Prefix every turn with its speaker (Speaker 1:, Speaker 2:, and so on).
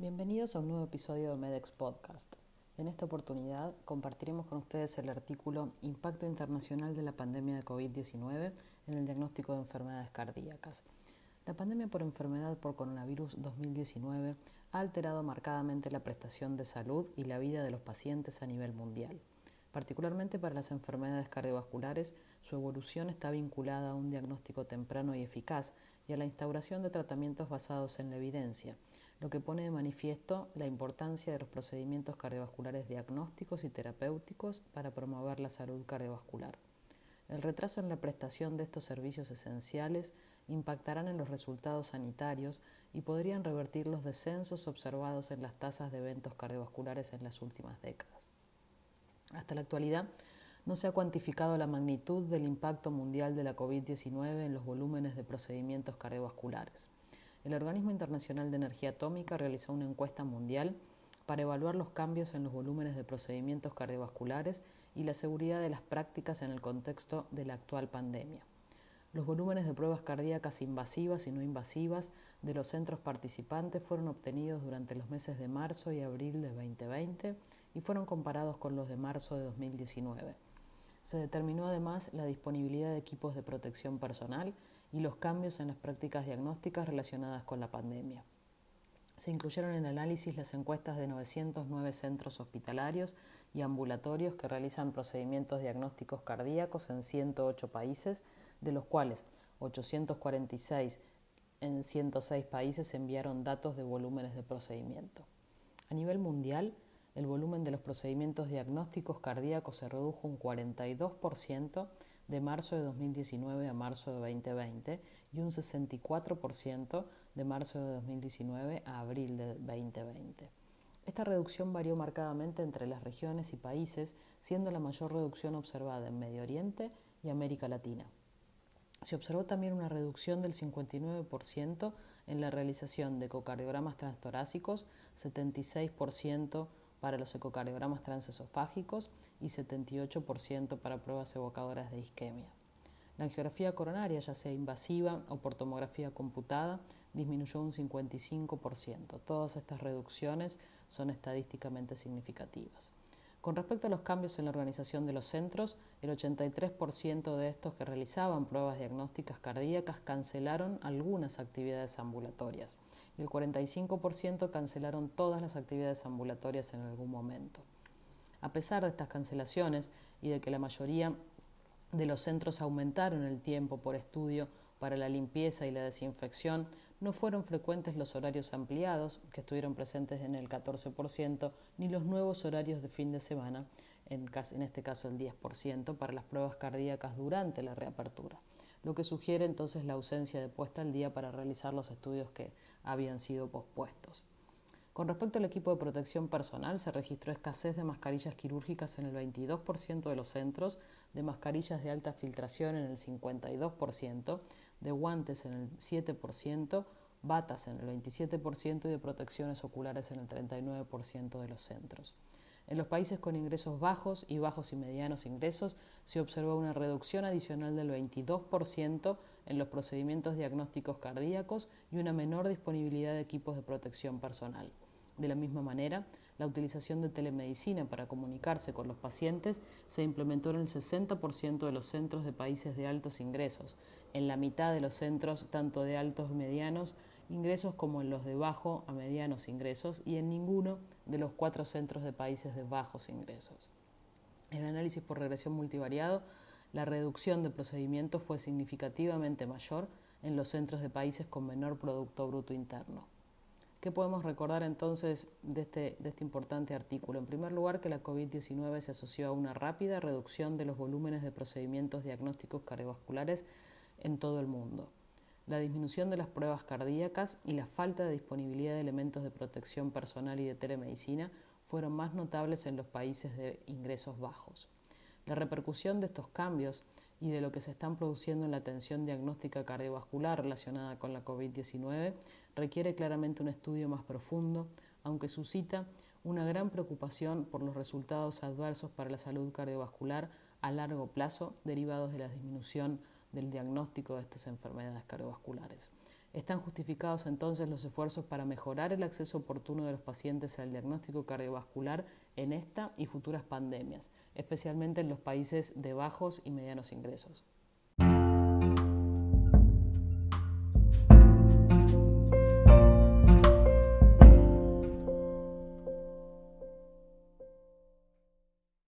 Speaker 1: Bienvenidos a un nuevo episodio de Medex Podcast. En esta oportunidad compartiremos con ustedes el artículo Impacto Internacional de la Pandemia de COVID-19 en el diagnóstico de enfermedades cardíacas. La pandemia por enfermedad por coronavirus 2019 ha alterado marcadamente la prestación de salud y la vida de los pacientes a nivel mundial. Particularmente para las enfermedades cardiovasculares, su evolución está vinculada a un diagnóstico temprano y eficaz y a la instauración de tratamientos basados en la evidencia, lo que pone de manifiesto la importancia de los procedimientos cardiovasculares diagnósticos y terapéuticos para promover la salud cardiovascular. El retraso en la prestación de estos servicios esenciales impactarán en los resultados sanitarios y podrían revertir los descensos observados en las tasas de eventos cardiovasculares en las últimas décadas. Hasta la actualidad, no se ha cuantificado la magnitud del impacto mundial de la COVID-19 en los volúmenes de procedimientos cardiovasculares el Organismo Internacional de Energía Atómica realizó una encuesta mundial para evaluar los cambios en los volúmenes de procedimientos cardiovasculares y la seguridad de las prácticas en el contexto de la actual pandemia. Los volúmenes de pruebas cardíacas invasivas y no invasivas de los centros participantes fueron obtenidos durante los meses de marzo y abril de 2020 y fueron comparados con los de marzo de 2019. Se determinó además la disponibilidad de equipos de protección personal y los cambios en las prácticas diagnósticas relacionadas con la pandemia. Se incluyeron en el análisis las encuestas de 909 centros hospitalarios y ambulatorios que realizan procedimientos diagnósticos cardíacos en 108 países, de los cuales 846 en 106 países enviaron datos de volúmenes de procedimiento. A nivel mundial, el volumen de los procedimientos diagnósticos cardíacos se redujo un 42% de marzo de 2019 a marzo de 2020 y un 64% de marzo de 2019 a abril de 2020. Esta reducción varió marcadamente entre las regiones y países, siendo la mayor reducción observada en Medio Oriente y América Latina. Se observó también una reducción del 59% en la realización de ecocardiogramas transtorácicos, 76% para los ecocardiogramas transesofágicos y 78% para pruebas evocadoras de isquemia. La angiografía coronaria, ya sea invasiva o por tomografía computada, disminuyó un 55%. Todas estas reducciones son estadísticamente significativas. Con respecto a los cambios en la organización de los centros, el 83% de estos que realizaban pruebas diagnósticas cardíacas cancelaron algunas actividades ambulatorias el 45% cancelaron todas las actividades ambulatorias en algún momento. A pesar de estas cancelaciones y de que la mayoría de los centros aumentaron el tiempo por estudio para la limpieza y la desinfección, no fueron frecuentes los horarios ampliados, que estuvieron presentes en el 14%, ni los nuevos horarios de fin de semana, en, este caso el 10%, para las pruebas cardíacas durante la reapertura, lo que sugiere entonces la ausencia de puesta al día para realizar los estudios que habían sido pospuestos. Con respecto al equipo de protección personal, se registró escasez de mascarillas quirúrgicas en el 22% de los centros, de mascarillas de alta filtración en el 52%, de guantes en el 7%, batas en el 27% y de protecciones oculares en el 39% de los centros. En los países con ingresos bajos y bajos y medianos ingresos se observó una reducción adicional del 22% en los procedimientos diagnósticos cardíacos y una menor disponibilidad de equipos de protección personal. De la misma manera, la utilización de telemedicina para comunicarse con los pacientes se implementó en el 60% de los centros de países de altos ingresos, en la mitad de los centros tanto de altos y medianos ingresos como en los de bajo a medianos ingresos y en ninguno de los cuatro centros de países de bajos ingresos. En el análisis por regresión multivariado, la reducción de procedimientos fue significativamente mayor en los centros de países con menor Producto Bruto Interno. ¿Qué podemos recordar entonces de este, de este importante artículo? En primer lugar, que la COVID-19 se asoció a una rápida reducción de los volúmenes de procedimientos diagnósticos cardiovasculares en todo el mundo. La disminución de las pruebas cardíacas y la falta de disponibilidad de elementos de protección personal y de telemedicina fueron más notables en los países de ingresos bajos. La repercusión de estos cambios y de lo que se están produciendo en la atención diagnóstica cardiovascular relacionada con la COVID-19 requiere claramente un estudio más profundo, aunque suscita una gran preocupación por los resultados adversos para la salud cardiovascular a largo plazo derivados de la disminución del diagnóstico de estas enfermedades cardiovasculares. ¿Están justificados entonces los esfuerzos para mejorar el acceso oportuno de los pacientes al diagnóstico cardiovascular en esta y futuras pandemias, especialmente en los países de bajos y medianos ingresos?